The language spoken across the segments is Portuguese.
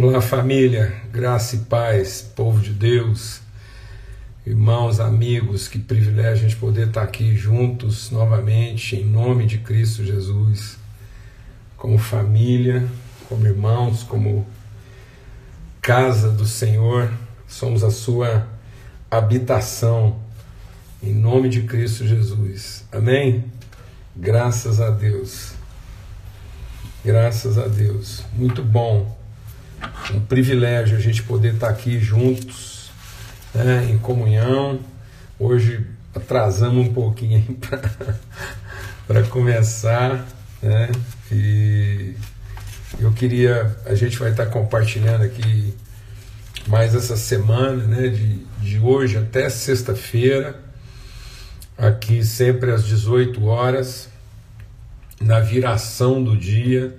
Olá, família, graça e paz, povo de Deus, irmãos, amigos, que privilégio a gente poder estar aqui juntos novamente, em nome de Cristo Jesus, como família, como irmãos, como casa do Senhor, somos a sua habitação, em nome de Cristo Jesus, amém? Graças a Deus, graças a Deus, muito bom um privilégio a gente poder estar aqui juntos, né, em comunhão. Hoje atrasamos um pouquinho para começar, né? E eu queria, a gente vai estar compartilhando aqui mais essa semana, né, de, de hoje até sexta-feira, aqui sempre às 18 horas, na viração do dia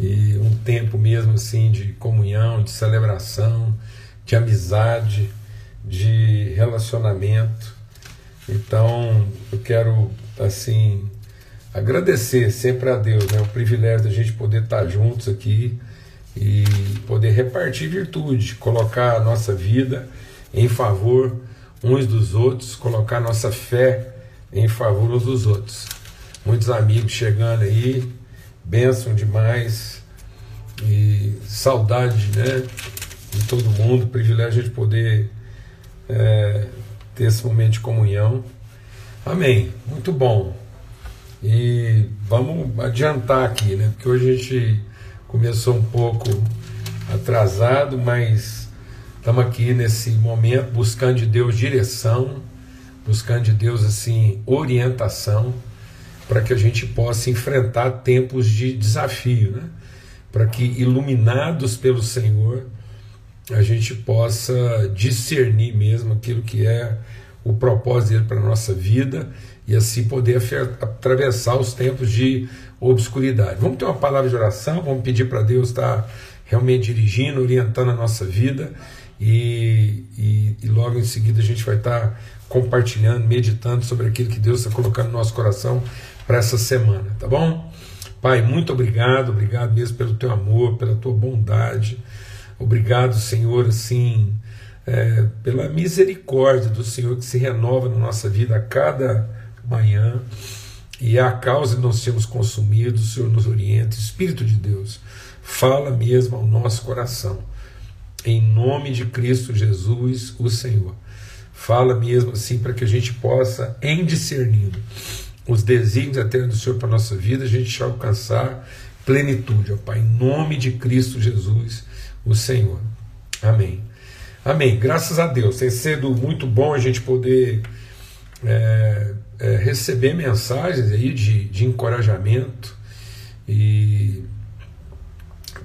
e um tempo mesmo assim de comunhão, de celebração, de amizade, de relacionamento. Então, eu quero assim agradecer sempre a Deus, né, o privilégio da gente poder estar juntos aqui e poder repartir virtude, colocar a nossa vida em favor uns dos outros, colocar nossa fé em favor uns dos outros. Muitos amigos chegando aí, bênção demais e saudade né, de todo mundo, privilégio de poder é, ter esse momento de comunhão. Amém. Muito bom. E vamos adiantar aqui, né? Porque hoje a gente começou um pouco atrasado, mas estamos aqui nesse momento buscando de Deus direção, buscando de Deus assim orientação para que a gente possa enfrentar tempos de desafio, né? para que, iluminados pelo Senhor, a gente possa discernir mesmo aquilo que é o propósito dele para a nossa vida e assim poder atravessar os tempos de obscuridade. Vamos ter uma palavra de oração, vamos pedir para Deus estar realmente dirigindo, orientando a nossa vida e, e, e logo em seguida a gente vai estar compartilhando, meditando sobre aquilo que Deus está colocando no nosso coração para essa semana, tá bom? Pai, muito obrigado, obrigado mesmo pelo teu amor, pela tua bondade. Obrigado, Senhor, assim, é, pela misericórdia do Senhor que se renova na nossa vida a cada manhã. E é a causa de nós sermos consumidos, o Senhor nos orienta, Espírito de Deus, fala mesmo ao nosso coração. Em nome de Cristo Jesus, o Senhor. Fala mesmo assim para que a gente possa, em discernindo, os desígnios eternos do Senhor para a nossa vida, a gente alcançar plenitude, ó Pai, em nome de Cristo Jesus, o Senhor. Amém. Amém. Graças a Deus. Tem sido muito bom a gente poder é, é, receber mensagens aí de, de encorajamento e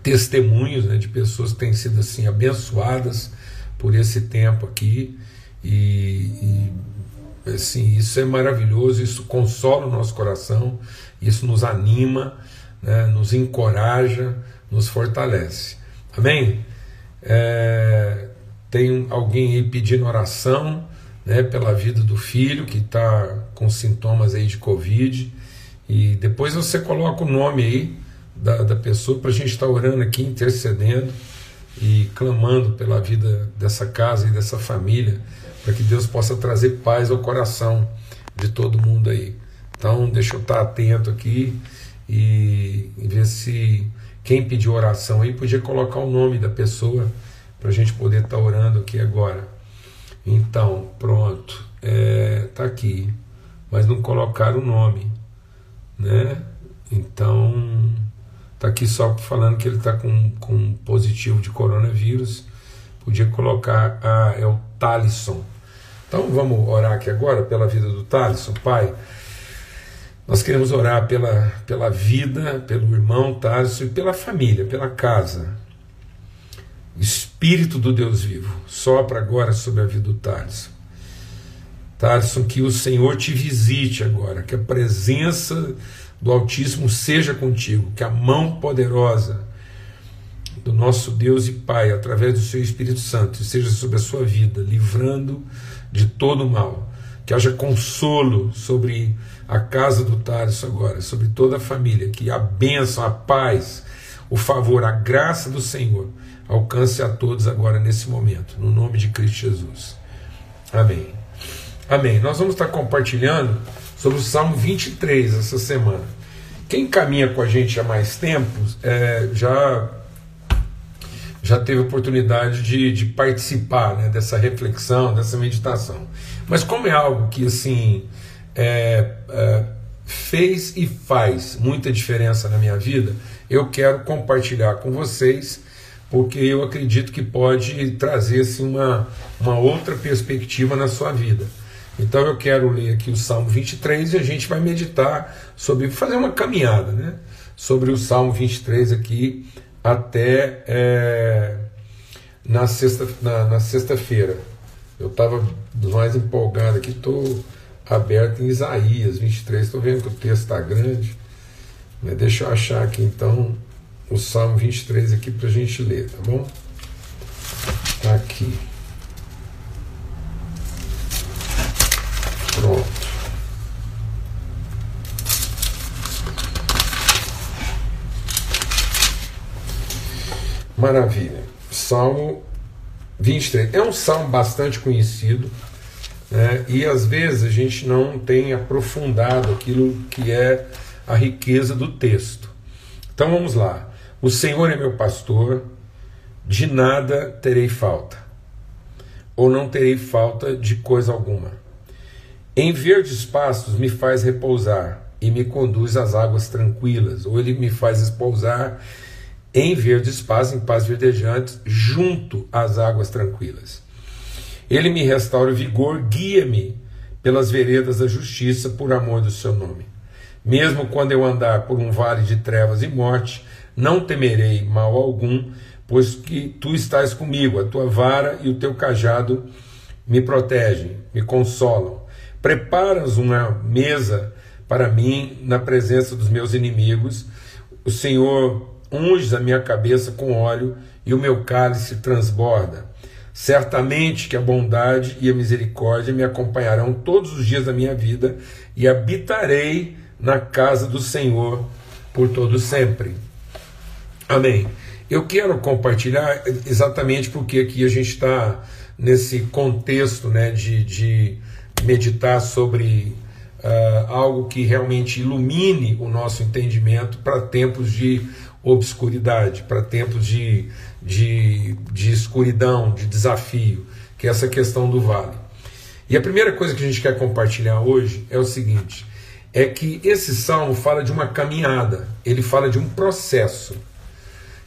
testemunhos né, de pessoas que têm sido assim abençoadas por esse tempo aqui e, e Assim, isso é maravilhoso, isso consola o nosso coração, isso nos anima, né, nos encoraja, nos fortalece. Amém? É, tem alguém aí pedindo oração né, pela vida do filho que está com sintomas aí de Covid. E depois você coloca o nome aí da, da pessoa para a gente estar tá orando aqui, intercedendo e clamando pela vida dessa casa e dessa família para que Deus possa trazer paz ao coração de todo mundo aí. Então, deixa eu estar atento aqui e, ver se quem pediu oração aí podia colocar o nome da pessoa para a gente poder estar orando aqui agora. Então, pronto, é, tá aqui, mas não colocaram o nome, né? Então, tá aqui só falando que ele está com, com positivo de coronavírus. Podia colocar, ah, é o Talisson. Então vamos orar aqui agora pela vida do Thaleson, Pai. Nós queremos orar pela, pela vida, pelo irmão Thaleson e pela família, pela casa. Espírito do Deus vivo, sopra agora sobre a vida do Thaleson. Thaleson, que o Senhor te visite agora, que a presença do Altíssimo seja contigo, que a mão poderosa do nosso Deus e Pai, através do seu Espírito Santo, seja sobre a sua vida, livrando de todo mal. Que haja consolo sobre a casa do Tarso agora, sobre toda a família, que a bênção, a paz, o favor, a graça do Senhor alcance a todos agora nesse momento, no nome de Cristo Jesus. Amém. Amém. Nós vamos estar compartilhando sobre o Salmo 23 essa semana. Quem caminha com a gente há mais tempo é, já já teve oportunidade de, de participar né, dessa reflexão, dessa meditação. Mas como é algo que assim é, é, fez e faz muita diferença na minha vida, eu quero compartilhar com vocês, porque eu acredito que pode trazer assim, uma, uma outra perspectiva na sua vida. Então eu quero ler aqui o Salmo 23 e a gente vai meditar sobre, fazer uma caminhada, né? Sobre o Salmo 23 aqui até é, na sexta-feira. Na, na sexta eu estava mais empolgado aqui, estou aberto em Isaías 23, estou vendo que o texto está grande. Mas deixa eu achar aqui então o Salmo 23 aqui para a gente ler, tá bom? Está aqui. Pronto. Maravilha. Salmo 23. É um salmo bastante conhecido, né? e às vezes a gente não tem aprofundado aquilo que é a riqueza do texto. Então vamos lá. O Senhor é meu pastor, de nada terei falta, ou não terei falta de coisa alguma. Em verdes pastos me faz repousar e me conduz às águas tranquilas, ou ele me faz espousar em verdes pastos, em paz verdejantes, junto às águas tranquilas. Ele me restaura o vigor, guia-me pelas veredas da justiça, por amor do seu nome. Mesmo quando eu andar por um vale de trevas e morte, não temerei mal algum, pois que tu estás comigo, a tua vara e o teu cajado me protegem, me consolam. Preparas uma mesa para mim na presença dos meus inimigos. O Senhor unge a minha cabeça com óleo e o meu cálice transborda. Certamente que a bondade e a misericórdia me acompanharão todos os dias da minha vida e habitarei na casa do Senhor por todo sempre. Amém. Eu quero compartilhar exatamente porque aqui a gente está nesse contexto né, de, de meditar sobre uh, algo que realmente ilumine o nosso entendimento para tempos de obscuridade, para tempos de, de, de escuridão, de desafio, que é essa questão do vale. E a primeira coisa que a gente quer compartilhar hoje é o seguinte: é que esse salmo fala de uma caminhada, ele fala de um processo.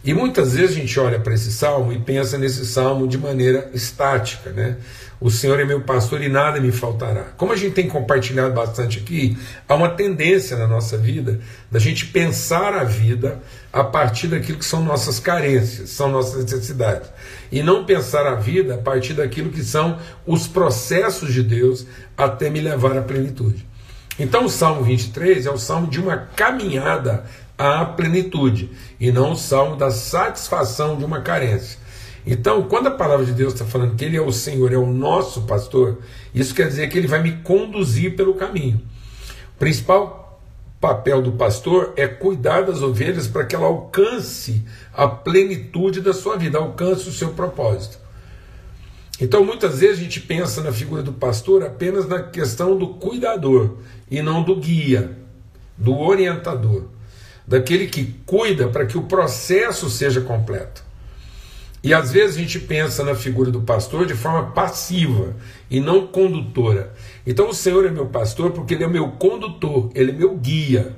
E muitas vezes a gente olha para esse salmo e pensa nesse salmo de maneira estática, né? O Senhor é meu pastor e nada me faltará. Como a gente tem compartilhado bastante aqui, há uma tendência na nossa vida da gente pensar a vida a partir daquilo que são nossas carências, são nossas necessidades, e não pensar a vida a partir daquilo que são os processos de Deus até me levar à plenitude. Então o Salmo 23 é o salmo de uma caminhada à plenitude, e não o salmo da satisfação de uma carência. Então, quando a palavra de Deus está falando que Ele é o Senhor, é o nosso pastor, isso quer dizer que Ele vai me conduzir pelo caminho. O principal papel do pastor é cuidar das ovelhas para que ela alcance a plenitude da sua vida, alcance o seu propósito. Então, muitas vezes a gente pensa na figura do pastor apenas na questão do cuidador e não do guia, do orientador, daquele que cuida para que o processo seja completo. E às vezes a gente pensa na figura do pastor de forma passiva e não condutora. Então o Senhor é meu pastor porque Ele é meu condutor, Ele é meu guia,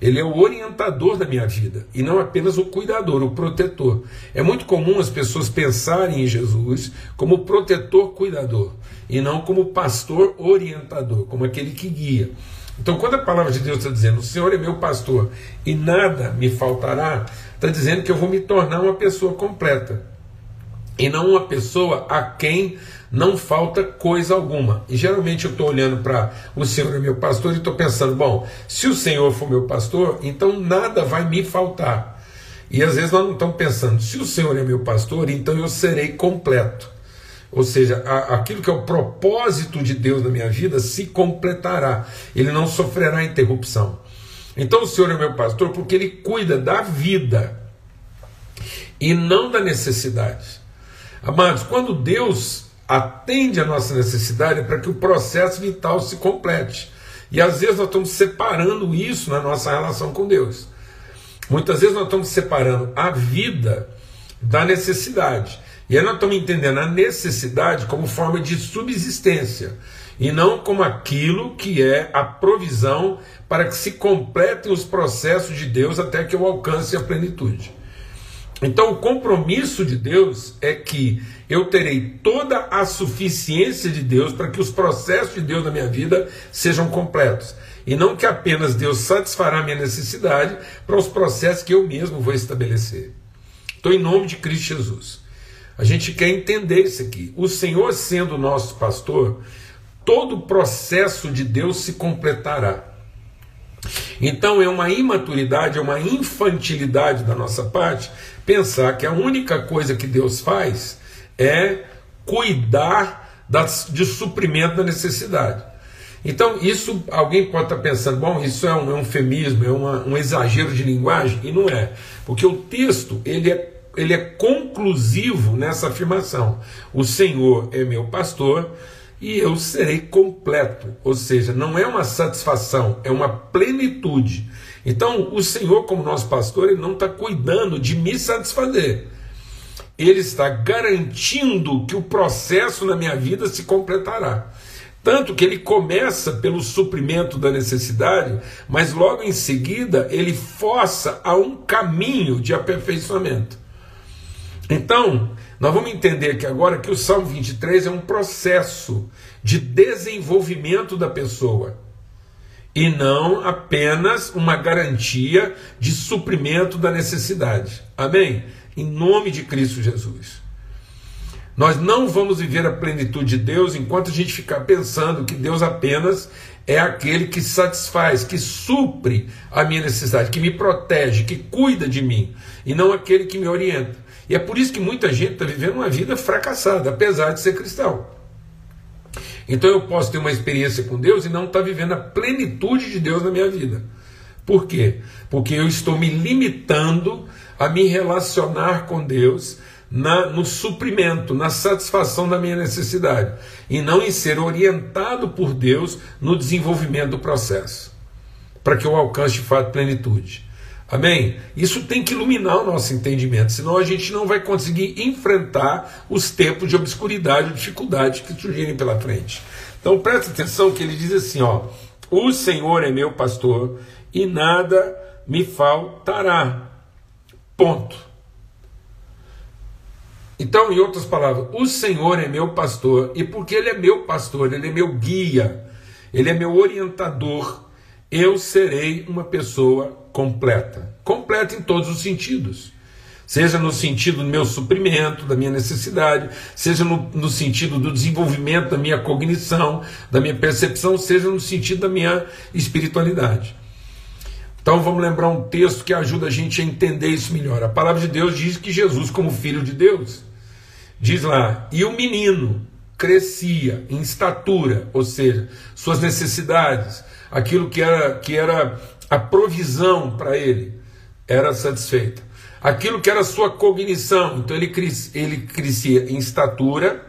Ele é o orientador da minha vida e não apenas o cuidador, o protetor. É muito comum as pessoas pensarem em Jesus como protetor cuidador e não como pastor orientador, como aquele que guia. Então, quando a palavra de Deus está dizendo, o Senhor é meu pastor e nada me faltará, está dizendo que eu vou me tornar uma pessoa completa e não uma pessoa a quem não falta coisa alguma. E geralmente eu estou olhando para o Senhor é meu pastor e estou pensando, bom, se o Senhor for meu pastor, então nada vai me faltar. E às vezes nós não estamos pensando, se o Senhor é meu pastor, então eu serei completo. Ou seja, a, aquilo que é o propósito de Deus na minha vida se completará. Ele não sofrerá interrupção. Então o Senhor é meu pastor porque ele cuida da vida. e não da necessidade. Amados, quando Deus atende a nossa necessidade é para que o processo vital se complete. E às vezes nós estamos separando isso na nossa relação com Deus. Muitas vezes nós estamos separando a vida da necessidade. E aí nós estamos entendendo a necessidade como forma de subsistência e não como aquilo que é a provisão para que se completem os processos de Deus até que eu alcance a plenitude. Então, o compromisso de Deus é que eu terei toda a suficiência de Deus para que os processos de Deus na minha vida sejam completos. E não que apenas Deus satisfará a minha necessidade para os processos que eu mesmo vou estabelecer. Então, em nome de Cristo Jesus, a gente quer entender isso aqui. O Senhor sendo nosso pastor, todo o processo de Deus se completará. Então é uma imaturidade, é uma infantilidade da nossa parte pensar que a única coisa que Deus faz é cuidar das, de suprimento da necessidade. Então, isso alguém pode estar pensando, bom, isso é um, eufemismo, é uma, um exagero de linguagem, e não é. Porque o texto ele é, ele é conclusivo nessa afirmação. O Senhor é meu pastor e eu serei completo. Ou seja, não é uma satisfação, é uma plenitude. Então, o Senhor, como nosso pastor, ele não está cuidando de me satisfazer. Ele está garantindo que o processo na minha vida se completará. Tanto que ele começa pelo suprimento da necessidade, mas logo em seguida ele força a um caminho de aperfeiçoamento. Então, nós vamos entender aqui agora que o Salmo 23 é um processo de desenvolvimento da pessoa e não apenas uma garantia de suprimento da necessidade. Amém? Em nome de Cristo Jesus. Nós não vamos viver a plenitude de Deus enquanto a gente ficar pensando que Deus apenas é aquele que satisfaz, que supre a minha necessidade, que me protege, que cuida de mim, e não aquele que me orienta. E é por isso que muita gente está vivendo uma vida fracassada, apesar de ser cristão. Então eu posso ter uma experiência com Deus e não estar tá vivendo a plenitude de Deus na minha vida. Por quê? Porque eu estou me limitando a me relacionar com Deus na, no suprimento, na satisfação da minha necessidade, e não em ser orientado por Deus no desenvolvimento do processo, para que eu alcance de fato plenitude. Amém? Isso tem que iluminar o nosso entendimento, senão a gente não vai conseguir enfrentar os tempos de obscuridade e dificuldade que surgirem pela frente. Então presta atenção que ele diz assim: ó, o Senhor é meu pastor e nada me faltará. Ponto. Então, em outras palavras, o Senhor é meu pastor, e porque Ele é meu pastor, Ele é meu guia, Ele é meu orientador, eu serei uma pessoa completa. Completa em todos os sentidos. Seja no sentido do meu suprimento, da minha necessidade, seja no, no sentido do desenvolvimento da minha cognição, da minha percepção, seja no sentido da minha espiritualidade. Então vamos lembrar um texto que ajuda a gente a entender isso melhor. A palavra de Deus diz que Jesus, como filho de Deus, diz lá, e o menino crescia em estatura, ou seja, suas necessidades, aquilo que era, que era a provisão para ele, era satisfeita. Aquilo que era sua cognição, então ele, ele crescia em estatura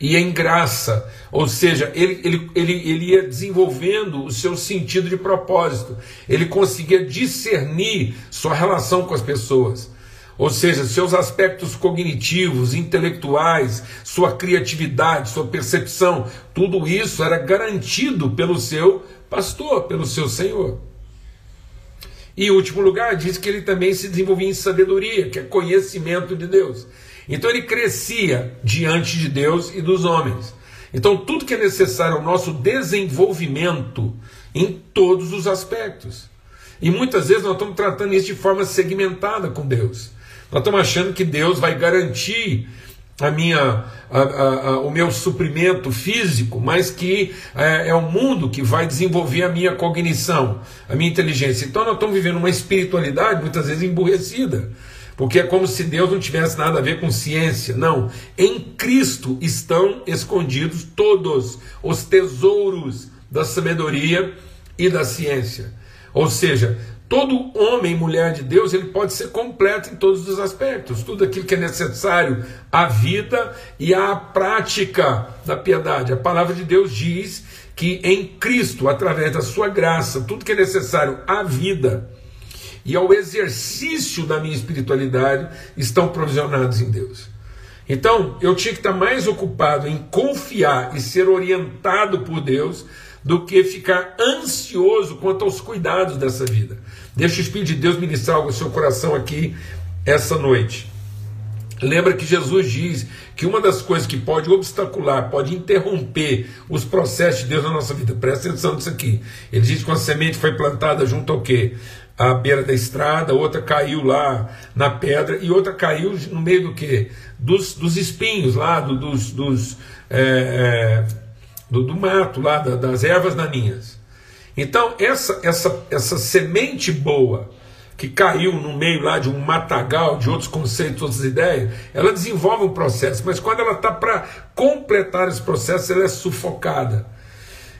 e em graça, ou seja, ele, ele, ele, ele ia desenvolvendo o seu sentido de propósito, ele conseguia discernir sua relação com as pessoas. Ou seja, seus aspectos cognitivos, intelectuais, sua criatividade, sua percepção, tudo isso era garantido pelo seu pastor, pelo seu Senhor. E em último lugar, diz que ele também se desenvolvia em sabedoria, que é conhecimento de Deus. Então ele crescia diante de Deus e dos homens. Então tudo que é necessário ao nosso desenvolvimento em todos os aspectos. E muitas vezes nós estamos tratando isso de forma segmentada com Deus. Nós estamos achando que Deus vai garantir a minha, a, a, a, o meu suprimento físico, mas que é, é, o mundo que vai desenvolver a minha cognição, a minha inteligência. Então nós estamos vivendo uma espiritualidade muitas vezes emburrecida, porque é como se Deus não tivesse nada a ver com ciência. Não, em Cristo estão escondidos todos os tesouros da sabedoria e da ciência. Ou seja, todo homem e mulher de Deus ele pode ser completo em todos os aspectos, tudo aquilo que é necessário à vida e à prática da piedade. A palavra de Deus diz que em Cristo, através da sua graça, tudo que é necessário à vida e ao exercício da minha espiritualidade estão provisionados em Deus. Então, eu tinha que estar mais ocupado em confiar e ser orientado por Deus do que ficar ansioso quanto aos cuidados dessa vida. Deixa o Espírito de Deus ministrar algo no seu coração aqui essa noite. Lembra que Jesus diz que uma das coisas que pode obstacular, pode interromper os processos de Deus na nossa vida, presta atenção nisso aqui. Ele diz que uma semente foi plantada junto ao quê? À beira da estrada, outra caiu lá na pedra e outra caiu no meio do quê? Dos, dos espinhos lá, do, dos, dos é, é, do, do, mato lá, da, das ervas daninhas. Então, essa, essa, essa semente boa, que caiu no meio lá de um matagal, de outros conceitos, outras ideias, ela desenvolve um processo, mas quando ela está para completar esse processo, ela é sufocada.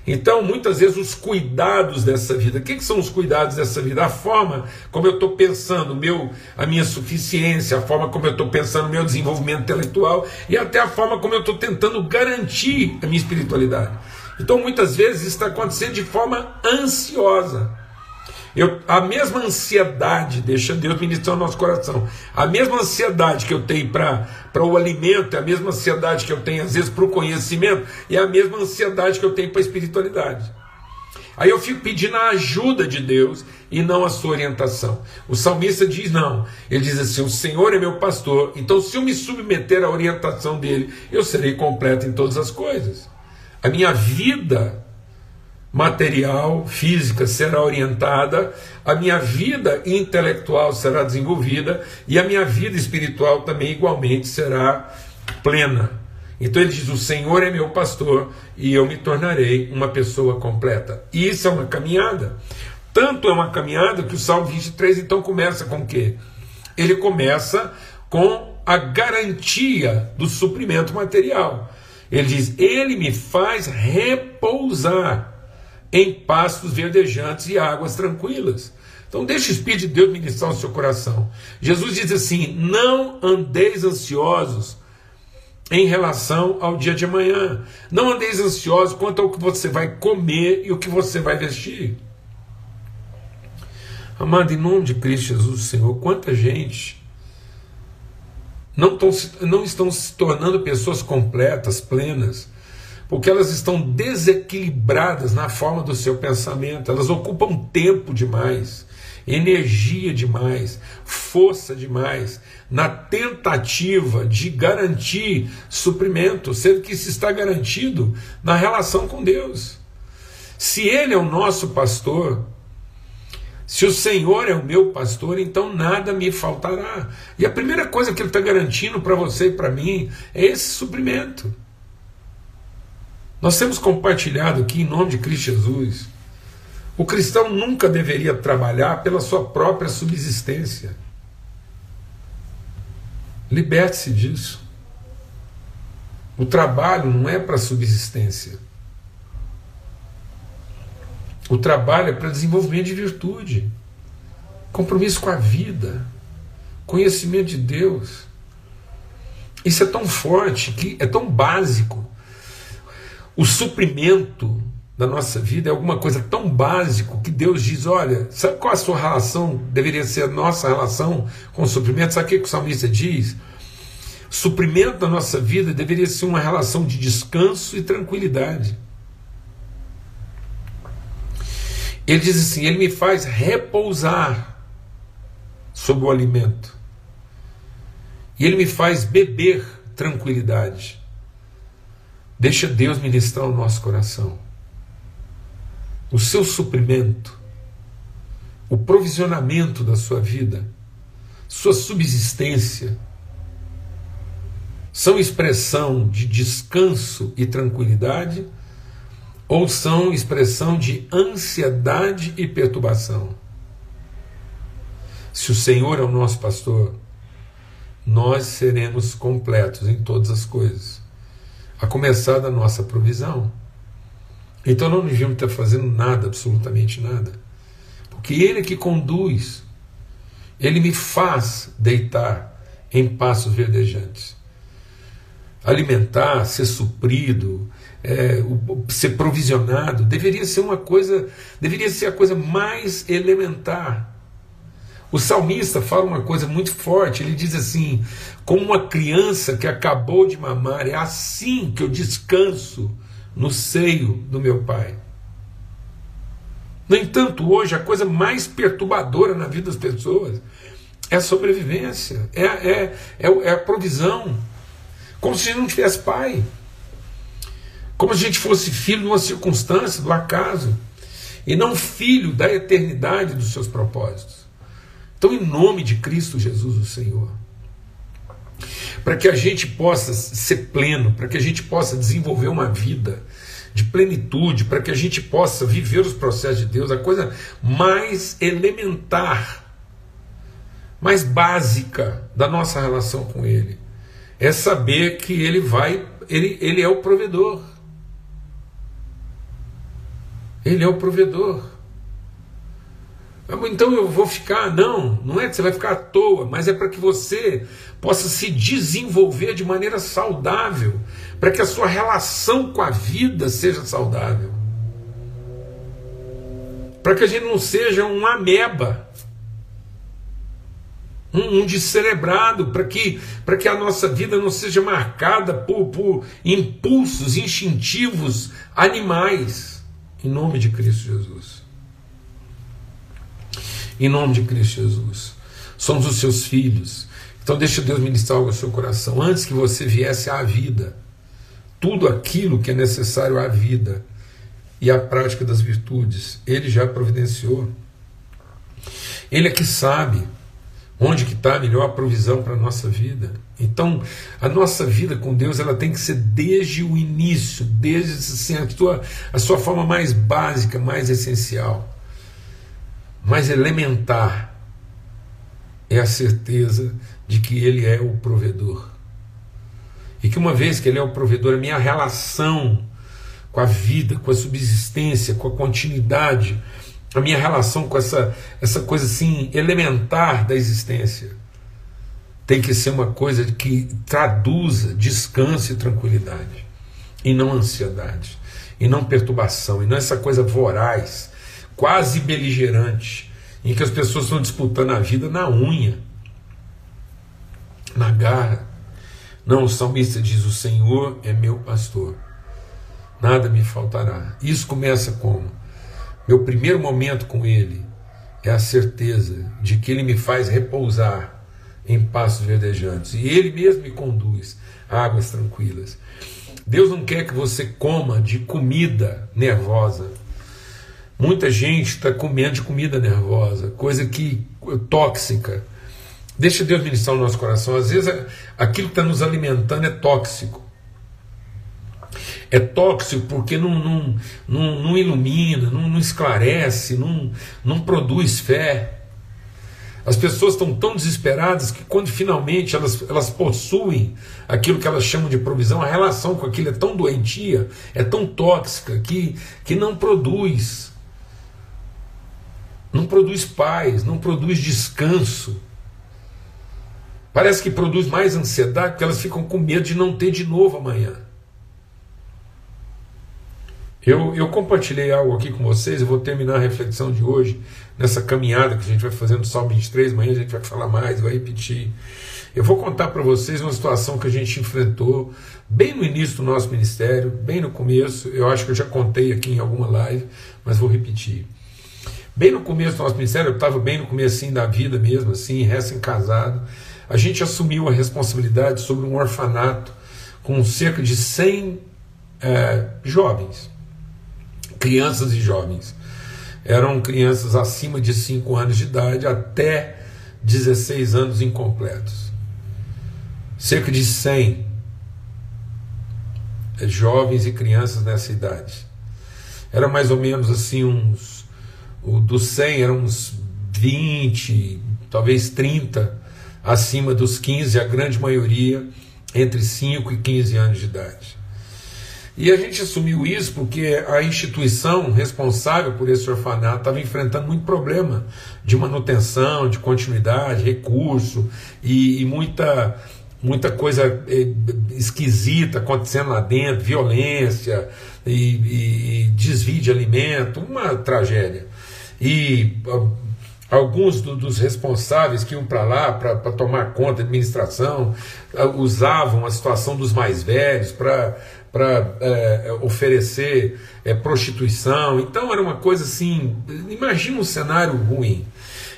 Então, muitas vezes, os cuidados dessa vida, o que, que são os cuidados dessa vida? A forma como eu estou pensando, meu, a minha suficiência, a forma como eu estou pensando, meu desenvolvimento intelectual e até a forma como eu estou tentando garantir a minha espiritualidade. Então, muitas vezes, está acontecendo de forma ansiosa. Eu, a mesma ansiedade, deixa Deus ministrar o nosso coração, a mesma ansiedade que eu tenho para o alimento, é a mesma ansiedade que eu tenho às vezes para o conhecimento, é a mesma ansiedade que eu tenho para a espiritualidade. Aí eu fico pedindo a ajuda de Deus e não a sua orientação. O salmista diz não. Ele diz assim: O Senhor é meu pastor, então se eu me submeter à orientação dele, eu serei completo em todas as coisas. A minha vida material, física será orientada, a minha vida intelectual será desenvolvida e a minha vida espiritual também igualmente será plena. Então ele diz: O Senhor é meu pastor e eu me tornarei uma pessoa completa. E isso é uma caminhada. Tanto é uma caminhada que o Salmo 23 então começa com o quê? Ele começa com a garantia do suprimento material. Ele diz: Ele me faz repousar em pastos verdejantes e águas tranquilas. Então deixe o Espírito de Deus ministrar o seu coração. Jesus diz assim: não andeis ansiosos em relação ao dia de amanhã. Não andeis ansiosos quanto ao que você vai comer e o que você vai vestir. Amado, em nome de Cristo Jesus, Senhor, quanta gente não, tão, não estão se tornando pessoas completas, plenas, porque elas estão desequilibradas na forma do seu pensamento, elas ocupam tempo demais, energia demais, força demais, na tentativa de garantir suprimento, sendo que isso está garantido na relação com Deus. Se Ele é o nosso pastor, se o Senhor é o meu pastor, então nada me faltará. E a primeira coisa que Ele está garantindo para você e para mim é esse suprimento. Nós temos compartilhado aqui em nome de Cristo Jesus. O cristão nunca deveria trabalhar pela sua própria subsistência. Liberte-se disso. O trabalho não é para subsistência. O trabalho é para desenvolvimento de virtude, compromisso com a vida, conhecimento de Deus. Isso é tão forte, que é tão básico, o suprimento da nossa vida é alguma coisa tão básico que Deus diz: olha, sabe qual a sua relação deveria ser a nossa relação com o suprimento? Sabe o que o salmista diz? suprimento da nossa vida deveria ser uma relação de descanso e tranquilidade. Ele diz assim: Ele me faz repousar sobre o alimento, e Ele me faz beber tranquilidade. Deixa Deus ministrar o nosso coração. O seu suprimento, o provisionamento da sua vida, sua subsistência, são expressão de descanso e tranquilidade ou são expressão de ansiedade e perturbação? Se o Senhor é o nosso pastor, nós seremos completos em todas as coisas a começar da nossa provisão. Então não devíamos estar fazendo nada, absolutamente nada. porque Ele é que conduz. Ele me faz deitar em passos verdejantes. Alimentar, ser suprido, é, ser provisionado, deveria ser uma coisa, deveria ser a coisa mais elementar. O salmista fala uma coisa muito forte, ele diz assim: como uma criança que acabou de mamar, é assim que eu descanso no seio do meu pai. No entanto, hoje a coisa mais perturbadora na vida das pessoas é a sobrevivência, é, é, é, é a provisão. Como se não tivesse pai. Como se a gente fosse filho de uma circunstância, do acaso. E não filho da eternidade dos seus propósitos. Então, em nome de Cristo Jesus, o Senhor, para que a gente possa ser pleno, para que a gente possa desenvolver uma vida de plenitude, para que a gente possa viver os processos de Deus, a coisa mais elementar mais básica da nossa relação com Ele. É saber que Ele vai, Ele, ele é o provedor. Ele é o provedor. Então eu vou ficar, não, não é que você vai ficar à toa, mas é para que você possa se desenvolver de maneira saudável, para que a sua relação com a vida seja saudável. Para que a gente não seja um ameba um, um descerebrado, para que, que a nossa vida não seja marcada por, por impulsos instintivos animais. Em nome de Cristo Jesus. Em nome de Cristo Jesus. Somos os seus filhos. Então deixa Deus ministrar algo ao seu coração. Antes que você viesse à vida, tudo aquilo que é necessário à vida e à prática das virtudes, Ele já providenciou. Ele é que sabe Onde que está a melhor provisão para a nossa vida? Então, a nossa vida com Deus ela tem que ser desde o início, desde assim, a, sua, a sua forma mais básica, mais essencial, mais elementar. É a certeza de que Ele é o provedor. E que uma vez que Ele é o provedor, a minha relação com a vida, com a subsistência, com a continuidade, a minha relação com essa, essa coisa assim elementar da existência tem que ser uma coisa que traduza descanso e tranquilidade, e não ansiedade, e não perturbação, e não essa coisa voraz, quase beligerante, em que as pessoas estão disputando a vida na unha, na garra. Não, o salmista diz: O Senhor é meu pastor, nada me faltará. Isso começa como? Meu primeiro momento com Ele é a certeza de que Ele me faz repousar em passos verdejantes e Ele mesmo me conduz a águas tranquilas. Deus não quer que você coma de comida nervosa. Muita gente está comendo de comida nervosa, coisa que tóxica. Deixa Deus ministrar o nosso coração. Às vezes aquilo que está nos alimentando é tóxico é tóxico porque não, não, não, não ilumina, não, não esclarece, não, não produz fé. As pessoas estão tão desesperadas que quando finalmente elas, elas possuem aquilo que elas chamam de provisão, a relação com aquilo é tão doentia, é tão tóxica, que, que não produz. Não produz paz, não produz descanso. Parece que produz mais ansiedade porque elas ficam com medo de não ter de novo amanhã. Eu, eu compartilhei algo aqui com vocês, eu vou terminar a reflexão de hoje, nessa caminhada que a gente vai fazer no Salmo 23, amanhã a gente vai falar mais, vai repetir. Eu vou contar para vocês uma situação que a gente enfrentou bem no início do nosso ministério, bem no começo, eu acho que eu já contei aqui em alguma live, mas vou repetir. Bem no começo do nosso ministério, eu estava bem no começo da vida mesmo, assim, recém-casado, a gente assumiu a responsabilidade sobre um orfanato com cerca de 100 é, jovens crianças e jovens. Eram crianças acima de 5 anos de idade até 16 anos incompletos. Cerca de 100 jovens e crianças nessa idade. Era mais ou menos assim uns. O, dos 100 eram uns 20, talvez 30 acima dos 15, a grande maioria entre 5 e 15 anos de idade. E a gente assumiu isso porque a instituição responsável por esse orfanato estava enfrentando muito problema de manutenção, de continuidade, recurso e, e muita, muita coisa eh, esquisita acontecendo lá dentro, violência e, e, e desvio de alimento, uma tragédia. E alguns do, dos responsáveis que iam para lá para tomar conta da administração usavam a situação dos mais velhos para para é, oferecer é, prostituição. Então era uma coisa assim. Imagina um cenário ruim.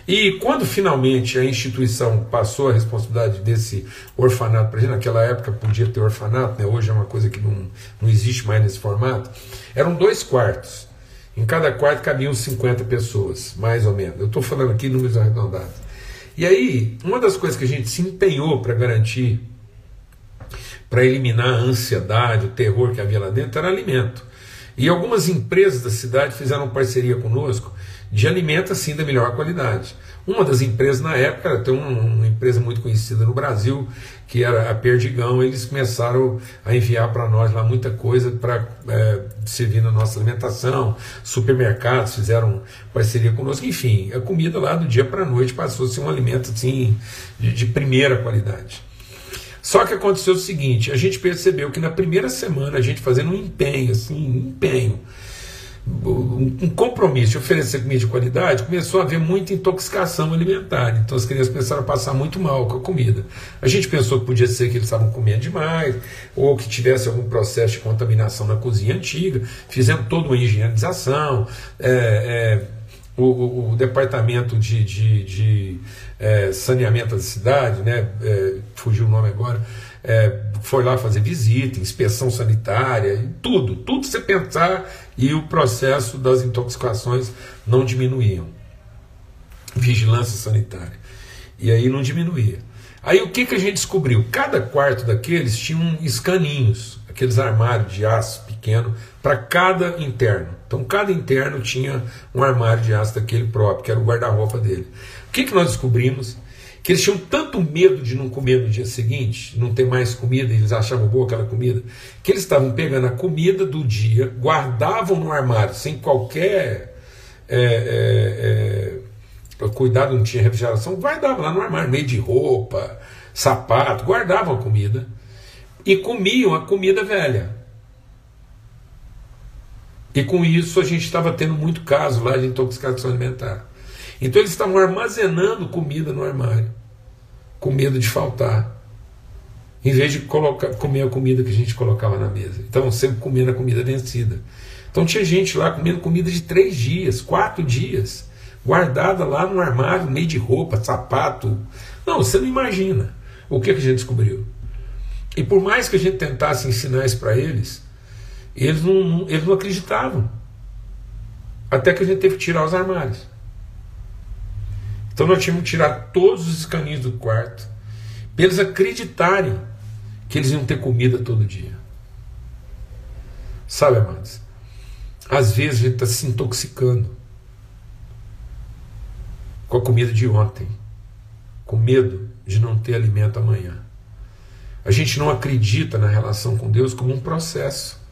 E quando finalmente a instituição passou a responsabilidade desse orfanato para gente, naquela época podia ter orfanato, né? hoje é uma coisa que não, não existe mais nesse formato, eram dois quartos. Em cada quarto cabiam 50 pessoas, mais ou menos. Eu estou falando aqui números arredondados. E aí, uma das coisas que a gente se empenhou para garantir para eliminar a ansiedade, o terror que havia lá dentro, era alimento. E algumas empresas da cidade fizeram parceria conosco de alimento assim da melhor qualidade. Uma das empresas na época, tem uma, uma empresa muito conhecida no Brasil, que era a Perdigão, eles começaram a enviar para nós lá muita coisa para é, servir na nossa alimentação, supermercados fizeram parceria conosco, enfim, a comida lá do dia para a noite passou a ser um alimento assim de, de primeira qualidade. Só que aconteceu o seguinte: a gente percebeu que na primeira semana, a gente fazendo um empenho, assim, um empenho, um compromisso de oferecer comida de qualidade, começou a haver muita intoxicação alimentar. Então as crianças começaram a passar muito mal com a comida. A gente pensou que podia ser que eles estavam comendo demais, ou que tivesse algum processo de contaminação na cozinha antiga. Fizemos toda uma higienização. É, é, o, o, o, departamento de, de, de é, saneamento da cidade, né, é, fugiu o nome agora, é, foi lá fazer visita, inspeção sanitária, tudo, tudo você pensar e o processo das intoxicações não diminuíam. Vigilância sanitária. E aí não diminuía. Aí o que, que a gente descobriu? Cada quarto daqueles tinha um escaninhos, aqueles armários de aço pequeno, para cada interno. Então cada interno tinha um armário de aço daquele próprio, que era o guarda-roupa dele que, que nós descobrimos? Que eles tinham tanto medo de não comer no dia seguinte, não ter mais comida, e eles achavam boa aquela comida, que eles estavam pegando a comida do dia, guardavam no armário, sem qualquer. É, é, é, cuidado, não tinha refrigeração, guardavam lá no armário, meio de roupa, sapato, guardavam a comida e comiam a comida velha. E com isso a gente estava tendo muito caso lá de intoxicação alimentar. Então eles estavam armazenando comida no armário, com medo de faltar, em vez de colocar, comer a comida que a gente colocava na mesa. Então sempre comendo a comida vencida. Então tinha gente lá comendo comida de três dias, quatro dias, guardada lá no armário, meio de roupa, sapato. Não, você não imagina o que, que a gente descobriu. E por mais que a gente tentasse ensinar isso para eles, eles não, não, eles não acreditavam. Até que a gente teve que tirar os armários. Então nós tínhamos que tirar todos os caninhos do quarto, para eles acreditarem que eles iam ter comida todo dia. Sabe, amados? Às vezes a gente está se intoxicando com a comida de ontem, com medo de não ter alimento amanhã. A gente não acredita na relação com Deus como um processo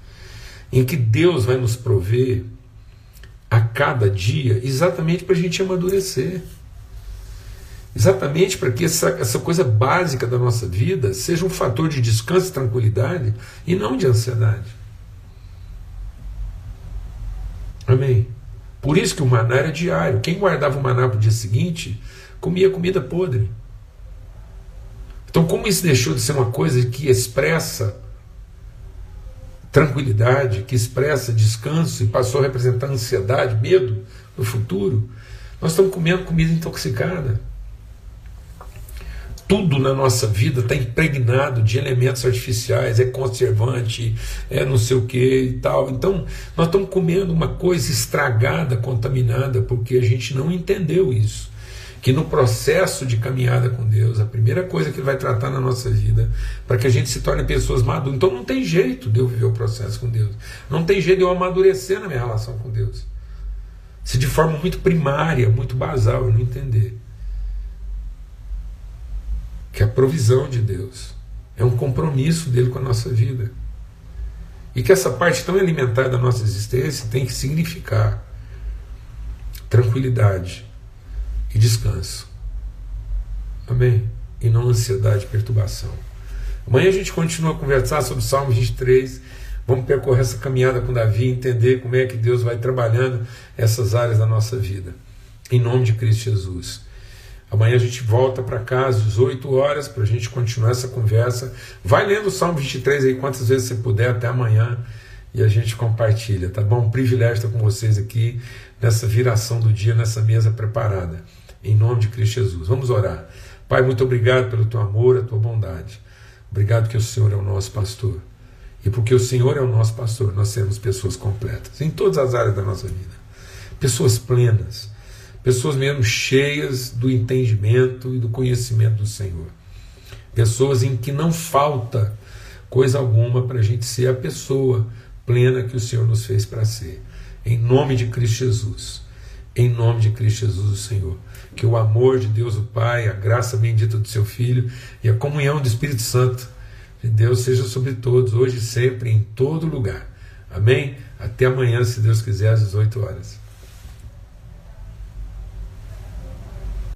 em que Deus vai nos prover a cada dia exatamente para a gente amadurecer. Exatamente para que essa, essa coisa básica da nossa vida seja um fator de descanso e tranquilidade e não de ansiedade. Amém? Por isso que o maná era diário. Quem guardava o maná para o dia seguinte comia comida podre. Então, como isso deixou de ser uma coisa que expressa tranquilidade, que expressa descanso e passou a representar ansiedade, medo no futuro, nós estamos comendo comida intoxicada tudo na nossa vida está impregnado de elementos artificiais, é conservante, é não sei o que e tal. Então, nós estamos comendo uma coisa estragada, contaminada, porque a gente não entendeu isso. Que no processo de caminhada com Deus, a primeira coisa que Ele vai tratar na nossa vida, para que a gente se torne pessoas maduras. Então, não tem jeito de eu viver o processo com Deus. Não tem jeito de eu amadurecer na minha relação com Deus. Se de forma muito primária, muito basal, eu não entender que a provisão de Deus, é um compromisso dele com a nossa vida. E que essa parte tão elementar da nossa existência tem que significar tranquilidade e descanso. Amém? E não ansiedade e perturbação. Amanhã a gente continua a conversar sobre o Salmo 23. Vamos percorrer essa caminhada com Davi, entender como é que Deus vai trabalhando essas áreas da nossa vida. Em nome de Cristo Jesus. Amanhã a gente volta para cá às 18 horas para a gente continuar essa conversa. Vai lendo o Salmo 23 aí quantas vezes você puder até amanhã e a gente compartilha, tá bom? Um privilégio estar com vocês aqui nessa viração do dia, nessa mesa preparada. Em nome de Cristo Jesus. Vamos orar. Pai, muito obrigado pelo teu amor, a tua bondade. Obrigado que o Senhor é o nosso pastor. E porque o Senhor é o nosso pastor, nós seremos pessoas completas em todas as áreas da nossa vida. Pessoas plenas pessoas mesmo cheias do entendimento e do conhecimento do Senhor. Pessoas em que não falta coisa alguma para a gente ser a pessoa plena que o Senhor nos fez para ser. Em nome de Cristo Jesus. Em nome de Cristo Jesus, o Senhor. Que o amor de Deus, o Pai, a graça bendita do seu Filho e a comunhão do Espírito Santo de Deus seja sobre todos, hoje e sempre, em todo lugar. Amém? Até amanhã, se Deus quiser, às 18 horas.